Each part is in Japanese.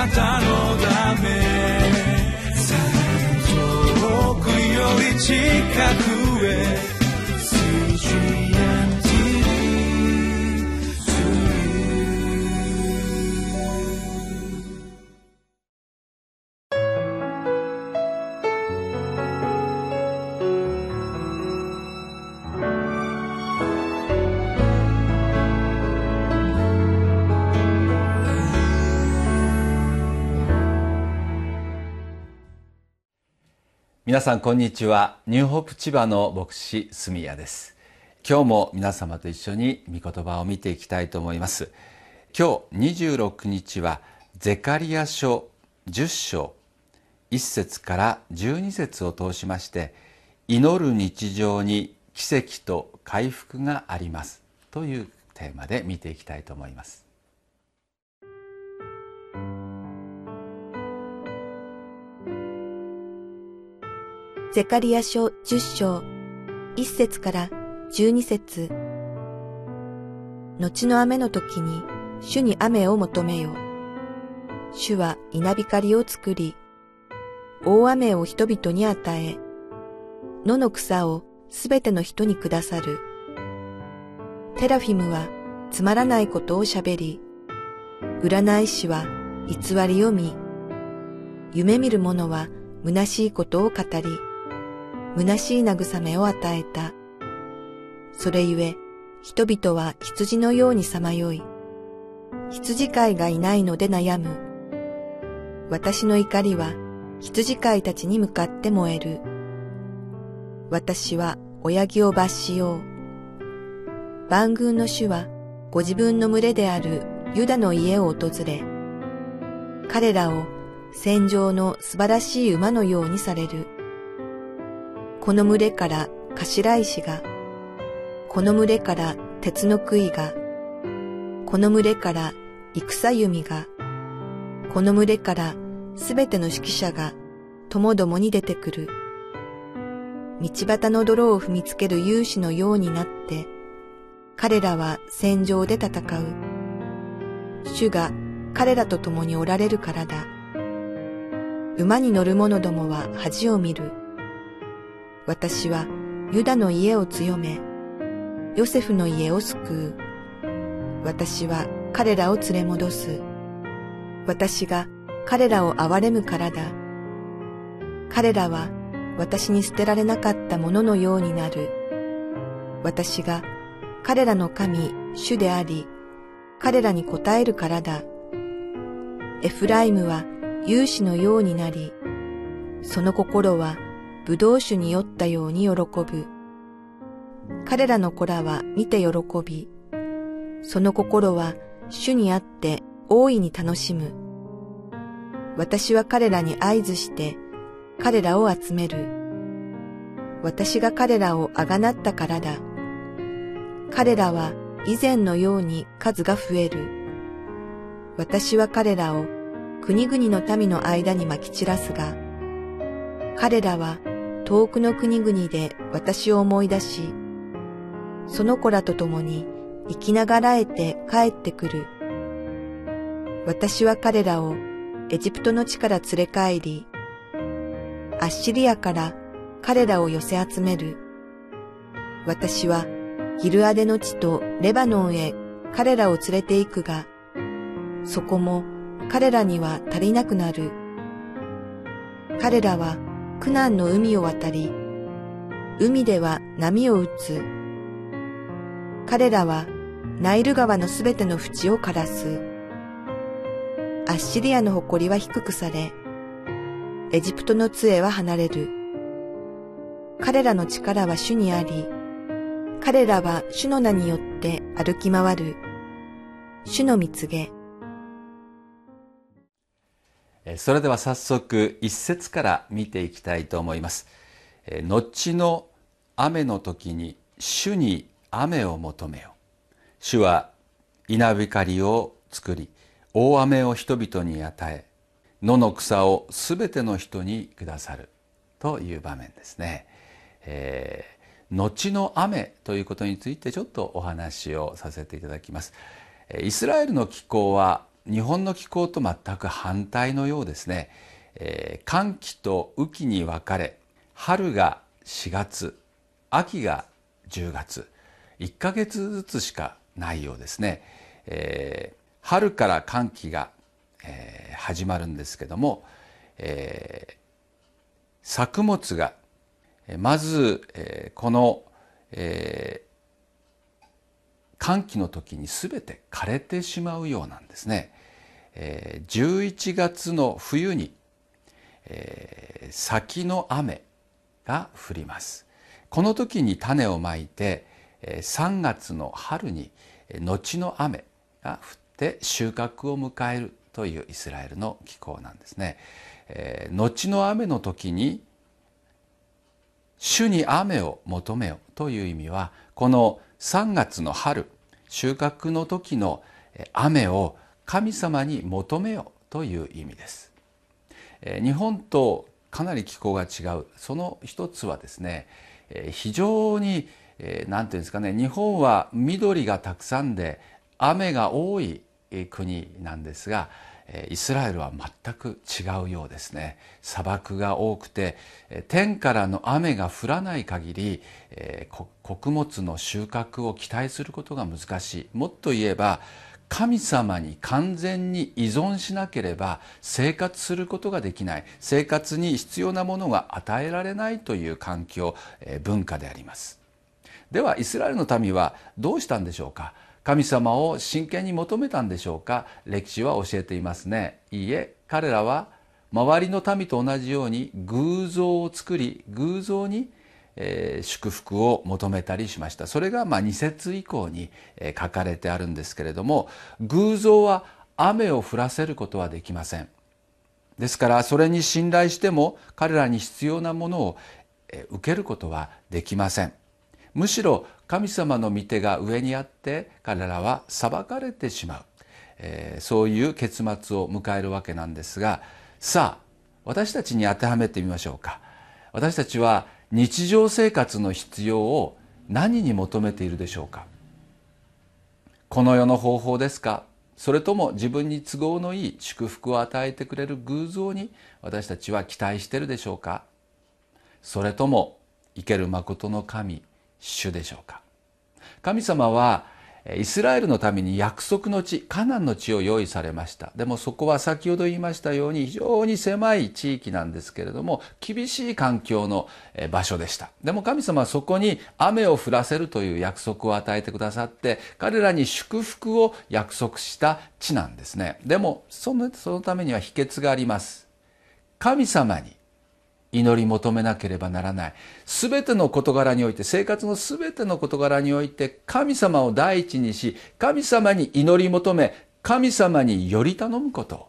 なたのため。遠くより近く。皆さんこんにちは。ニューホープ千葉の牧師住谷です。今日も皆様と一緒に御言葉を見ていきたいと思います。今日26日はゼカリア書10章1節から12節を通しまして祈る日常に奇跡と回復があります。というテーマで見ていきたいと思います。ゼカリア書10章、1節から12節後の雨の時に、主に雨を求めよ。主は稲光を作り、大雨を人々に与え、野の草をすべての人にくださる。テラフィムはつまらないことを喋り、占い師は偽りを見、夢見る者は虚しいことを語り、虚しい慰めを与えた。それゆえ、人々は羊のようにさまよい、羊飼いがいないので悩む。私の怒りは羊飼いたちに向かって燃える。私は親木を罰しよう。万軍の主はご自分の群れであるユダの家を訪れ、彼らを戦場の素晴らしい馬のようにされる。この群れから頭石が、この群れから鉄の杭が、この群れから戦弓が、この群れからすべての指揮者がともどもに出てくる。道端の泥を踏みつける勇士のようになって、彼らは戦場で戦う。主が彼らと共におられるからだ。馬に乗る者どもは恥を見る。私はユダの家を強め、ヨセフの家を救う。私は彼らを連れ戻す。私が彼らを憐れむからだ。彼らは私に捨てられなかったもののようになる。私が彼らの神、主であり、彼らに応えるからだ。エフライムは勇士のようになり、その心は葡萄酒に酔ったように喜ぶ。彼らの子らは見て喜び、その心は主にあって大いに楽しむ。私は彼らに合図して彼らを集める。私が彼らをあがなったからだ。彼らは以前のように数が増える。私は彼らを国々の民の間にまき散らすが、彼らは遠くの国々で私を思い出し、その子らと共に生きながらえて帰ってくる。私は彼らをエジプトの地から連れ帰り、アッシリアから彼らを寄せ集める。私はギルアデの地とレバノンへ彼らを連れて行くが、そこも彼らには足りなくなる。彼らは苦難の海を渡り、海では波を打つ。彼らはナイル川のすべての淵を枯らす。アッシリアの誇りは低くされ、エジプトの杖は離れる。彼らの力は主にあり、彼らは主の名によって歩き回る。主の蜜げ。それでは早速一節から見ていきたいと思います。後の雨の時に主に雨を求めよ主は稲光を作り大雨を人々に与え野の草をすべての人にくださる。という場面ですね、えー、後の雨ということについてちょっとお話をさせていただきます。イスラエルの気候は日本の気候と全く反対のようですね、えー、寒気と雨季に分かれ春が4月秋が10月1ヶ月ずつしかないようですね、えー、春から寒気が、えー、始まるんですけども、えー、作物がまず、えー、この、えー、寒気の時に全て枯れてしまうようなんですね。えー、11月の冬に、えー、先の雨が降ります。この時に種をまいてえ3月の春に後の雨が降って収穫を迎えるというイスラエルの気候なんですね。えー、後の雨の時に主に雨を求めよという意味はこの3月の春収穫の時の雨を神様に求めよという意味です。日本とかなり気候が違うその一つはですね非常に何て言うんですかね日本は緑がたくさんで雨が多い国なんですがイスラエルは全く違うようですね。砂漠が多くて天からの雨が降らない限り穀物の収穫を期待することが難しい。もっと言えば神様に完全に依存しなければ生活することができない。生活に必要なものが与えられないという環境文化であります。ではイスラエルの民はどうしたんでしょうか。神様を真剣に求めたんでしょうか？歴史は教えていますね。いいえ彼らは周りの民と同じように偶像を作り偶像に祝福を求めたりしました。それがまあ2節以降に、書かれてあるんですけれども偶像は雨を降らせることはできません。ですからそれに信頼しても彼らに必要なものを受けることはできません。むしろ神様の御手が上にあって彼らは裁かれてしまう、えー、そういう結末を迎えるわけなんですがさあ私たちに当てはめてみましょうか。私たちは日常生活の必要を何に求めているでしょうか。この世の方法ですか？それとも自分に都合のいい祝福を与えてくれる偶像に私たちは期待してるでしょうか？それとも生ける誠の神主でしょうか？神様はイスラエルのために約束の地カナンの地を用意されました。でもそこは先ほど言いましたように非常に狭い地域なんですけれども厳しい環境の場所でした。でも神様はそこに雨を降らせるという約束を与えてくださって彼らに祝福を約束した地なんですね。でもそのそのためには秘訣があります。神様に祈り求めなければならない。全ての事柄において生活の全ての事柄において神様を第一にし神様に祈り求め神様により頼むこと。を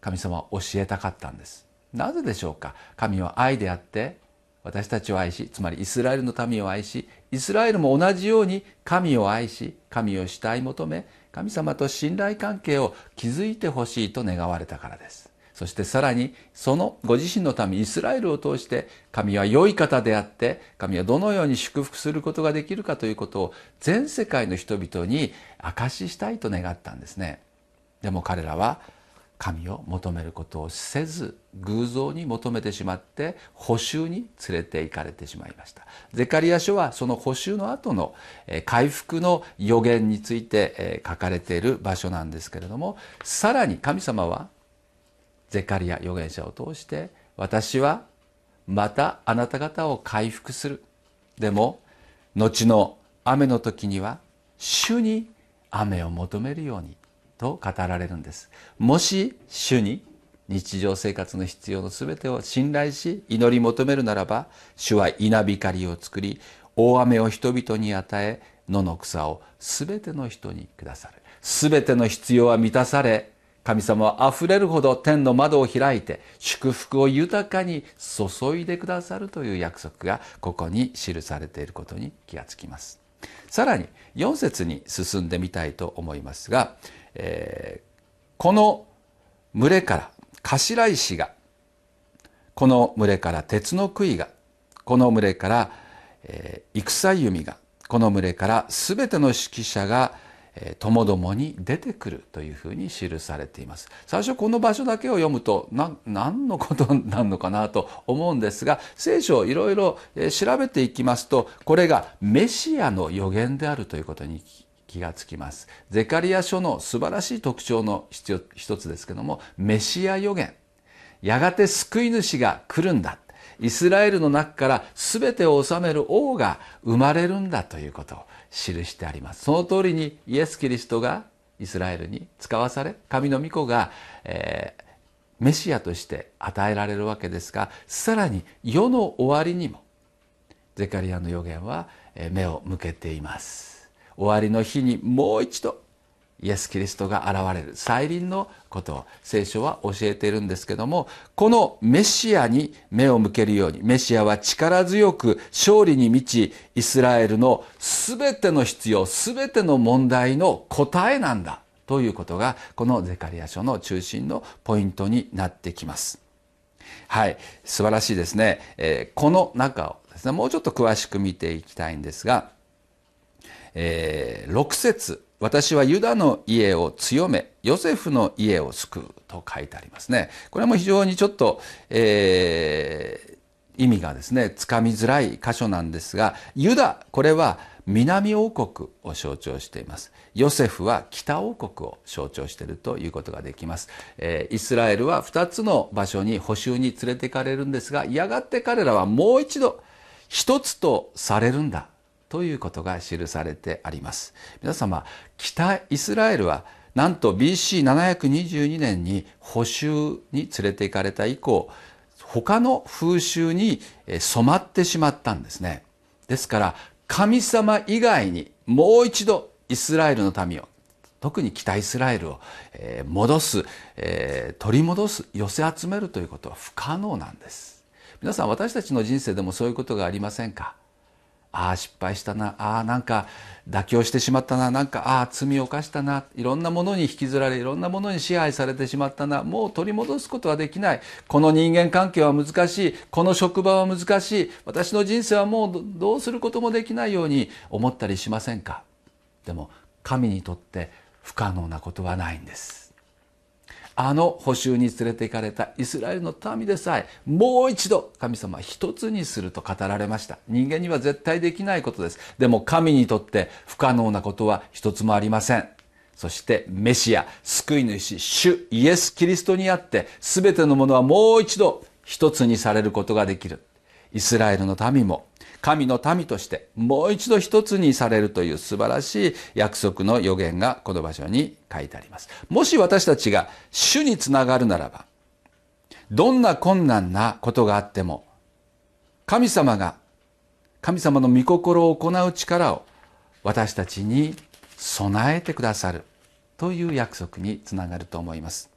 神様は教えたかったんです。なぜでしょうか？神は愛であって私たちを愛しつまりイスラエルの民を愛しイスラエルも同じように神を愛し神を慕い求め神様と信頼関係を築いてほしいと願われたからです。そしてさらにそのご自身の民イスラエルを通して神は良い方であって神はどのように祝福することができるかということを全世界の人々に証ししたいと願ったんですね。でも彼らは神を求めることをせず偶像に求めてしまって補修に連れて行かれてしまいました。ゼカリア書はその補修の後の回復の予言について書かれている場所なんですけれどもさらに神様はゼカリア預言者を通して私はまたあなた方を回復する。でも後の雨の時には主に雨を求めるようにと語られるんです。もし主に日常生活の必要の全てを信頼し祈り求めるならば主は稲光を作り大雨を人々に与え野の草を全ての人にくださる全ての必要は満たされ神様はあふれるほど天の窓を開いて祝福を豊かに注いでくださるという約束がここに記されていることに気がつきます。さらに4節に進んでみたいと思いますが、えー、この群れから頭石がこの群れから鉄の杭がこの群れから、えー、戦弓がこの群れから全ての指揮者がともどもに出てくるというふうに記されています。最初この場所だけを読むと何のことなのかなと思うんですが聖書をいろいろ調べていきますとこれがメシアの予言であるということに気がつきます。ゼカリア書の素晴らしい特徴の一つですけどもメシア予言。やがて救い主が来るんだ。イスラエルの中から全てを治める王が生まれるんだということを記してあります。その通りにイエス・キリストがイスラエルに使わされ神の御子が、えー、メシアとして与えられるわけですがさらに世の終わりにもゼカリアの予言は目を向けています。終わりの日にもう一度イエス・キリストが現れる。再臨のことを聖書は教えているんですけどもこのメシアに目を向けるようにメシアは力強く勝利に満ちイスラエルの全ての必要全ての問題の答えなんだということがこのゼカリア書の中心のポイントになってきます。はい。素晴らしいですね、えー、この中をですねもうちょっと詳しく見ていきたいんですが、えー、6節。私はユダの家を強め、ヨセフの家を救うと書いてありますね。これも非常にちょっと、えー、意味がですね、つかみづらい箇所なんですが、ユダ、これは南王国を象徴しています。ヨセフは北王国を象徴しているということができます。えー、イスラエルは2つの場所に補修に連れて行かれるんですが、やがて彼らはもう一度一つとされるんだということが記されてあります。皆様北イスラエルはなんと BC722 年に補修に連れて行かれた以降他の風習に染まってしまったんですね。ですから神様以外にもう一度イスラエルの民を特に北イスラエルを戻す取り戻す寄せ集めるということは不可能なんです。皆さん私たちの人生でもそういうことがありませんか？ああ失敗したな。ああなんか妥協してしまったな。なんかああ罪を犯したな。いろんなものに引きずられいろんなものに支配されてしまったな。もう取り戻すことはできない。この人間関係は難しい。この職場は難しい。私の人生はもうどうすることもできないように思ったりしませんか？でも神にとって不可能なことはないんです。あの補修に連れて行かれたイスラエルの民でさえもう一度神様は一つにすると語られました。人間には絶対できないことです。でも神にとって不可能なことは一つもありません。そしてメシア救い主主イエス・キリストにあって全てのものはもう一度一つにされることができる。イスラエルの民も神の民としてもう一度一つにされるという素晴らしい約束の予言がこの場所に書いてあります。もし私たちが主につながるならば、どんな困難なことがあっても、神様が、神様の御心を行う力を私たちに備えてくださるという約束につながると思います。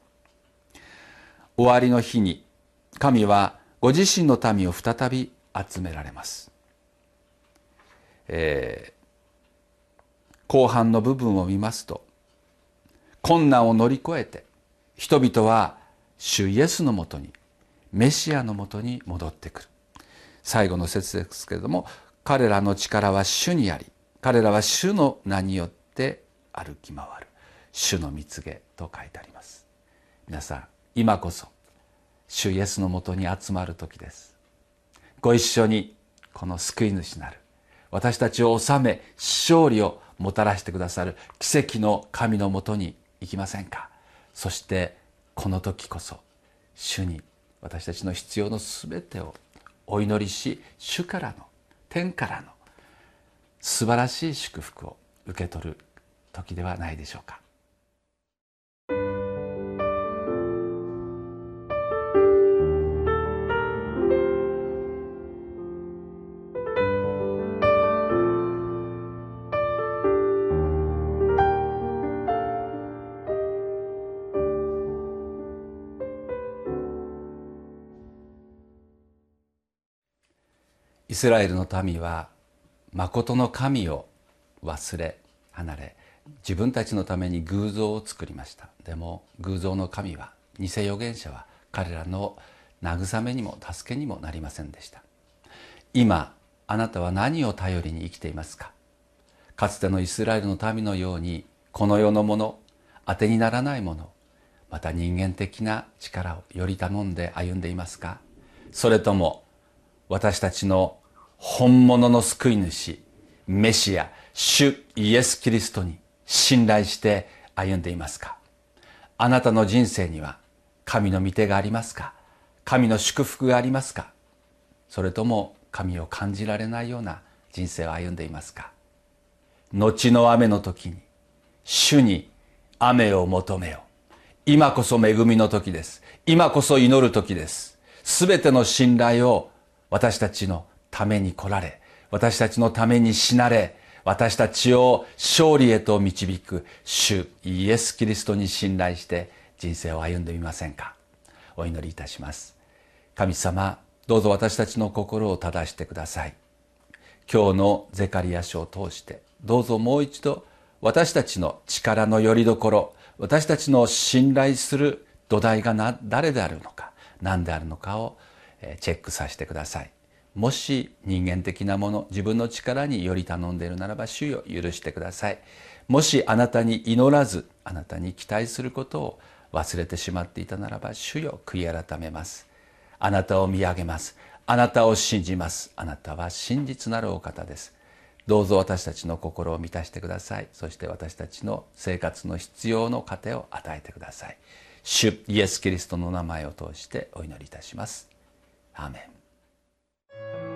終わりの日に神はご自身の民を再び集められます。えー、後半の部分を見ますと困難を乗り越えて人々は主イエスのもとにメシアのもとに戻ってくる。最後の説ですけれども彼らの力は主にあり彼らは主の名によって歩き回る。主の蜜げと書いてあります。皆さん今こそ主イエスのもとに集まる時です。ご一緒にこの救い主なる私たちを治め勝利をもたらしてくださる奇跡の神のもとに行きませんか？そしてこの時こそ主に私たちの必要の全てをお祈りし主からの天からの素晴らしい祝福を受け取る時ではないでしょうか。イスラエルの民は誠の神を忘れ離れ自分たちのために偶像を作りました。でも偶像の神は偽預言者は彼らの慰めにも助けにもなりませんでした。今あなたは何を頼りに生きていますか？かつてのイスラエルの民のようにこの世のもの当てにならないものまた人間的な力をより頼んで歩んでいますか？それとも私たちの本物の救い主メシア主イエス・キリストに信頼して歩んでいますか？あなたの人生には神の御手がありますか？神の祝福がありますか？それとも神を感じられないような人生を歩んでいますか？後の雨の時に主に雨を求めよ今こそ恵みの時です。今こそ祈る時です。すべての信頼を私たちのために来られ私たちのために死なれ私たちを勝利へと導く主イエス・キリストに信頼して人生を歩んでみませんか。お祈りいたします。神様どうぞ私たちの心を正してください。今日のゼカリア書を通してどうぞもう一度私たちの力の拠り所私たちの信頼する土台がな誰であるのか何であるのかをチェックさせてください。もし人間的なもの自分の力により頼んでいるならば主よ許してください。もしあなたに祈らずあなたに期待することを忘れてしまっていたならば主よ悔い改めます。あなたを見上げます。あなたを信じます。あなたは真実なるお方です。どうぞ私たちの心を満たしてください。そして私たちの生活の必要の糧を与えてください。主イエス・キリストの名前を通してお祈りいたします。アーメン。Thank you.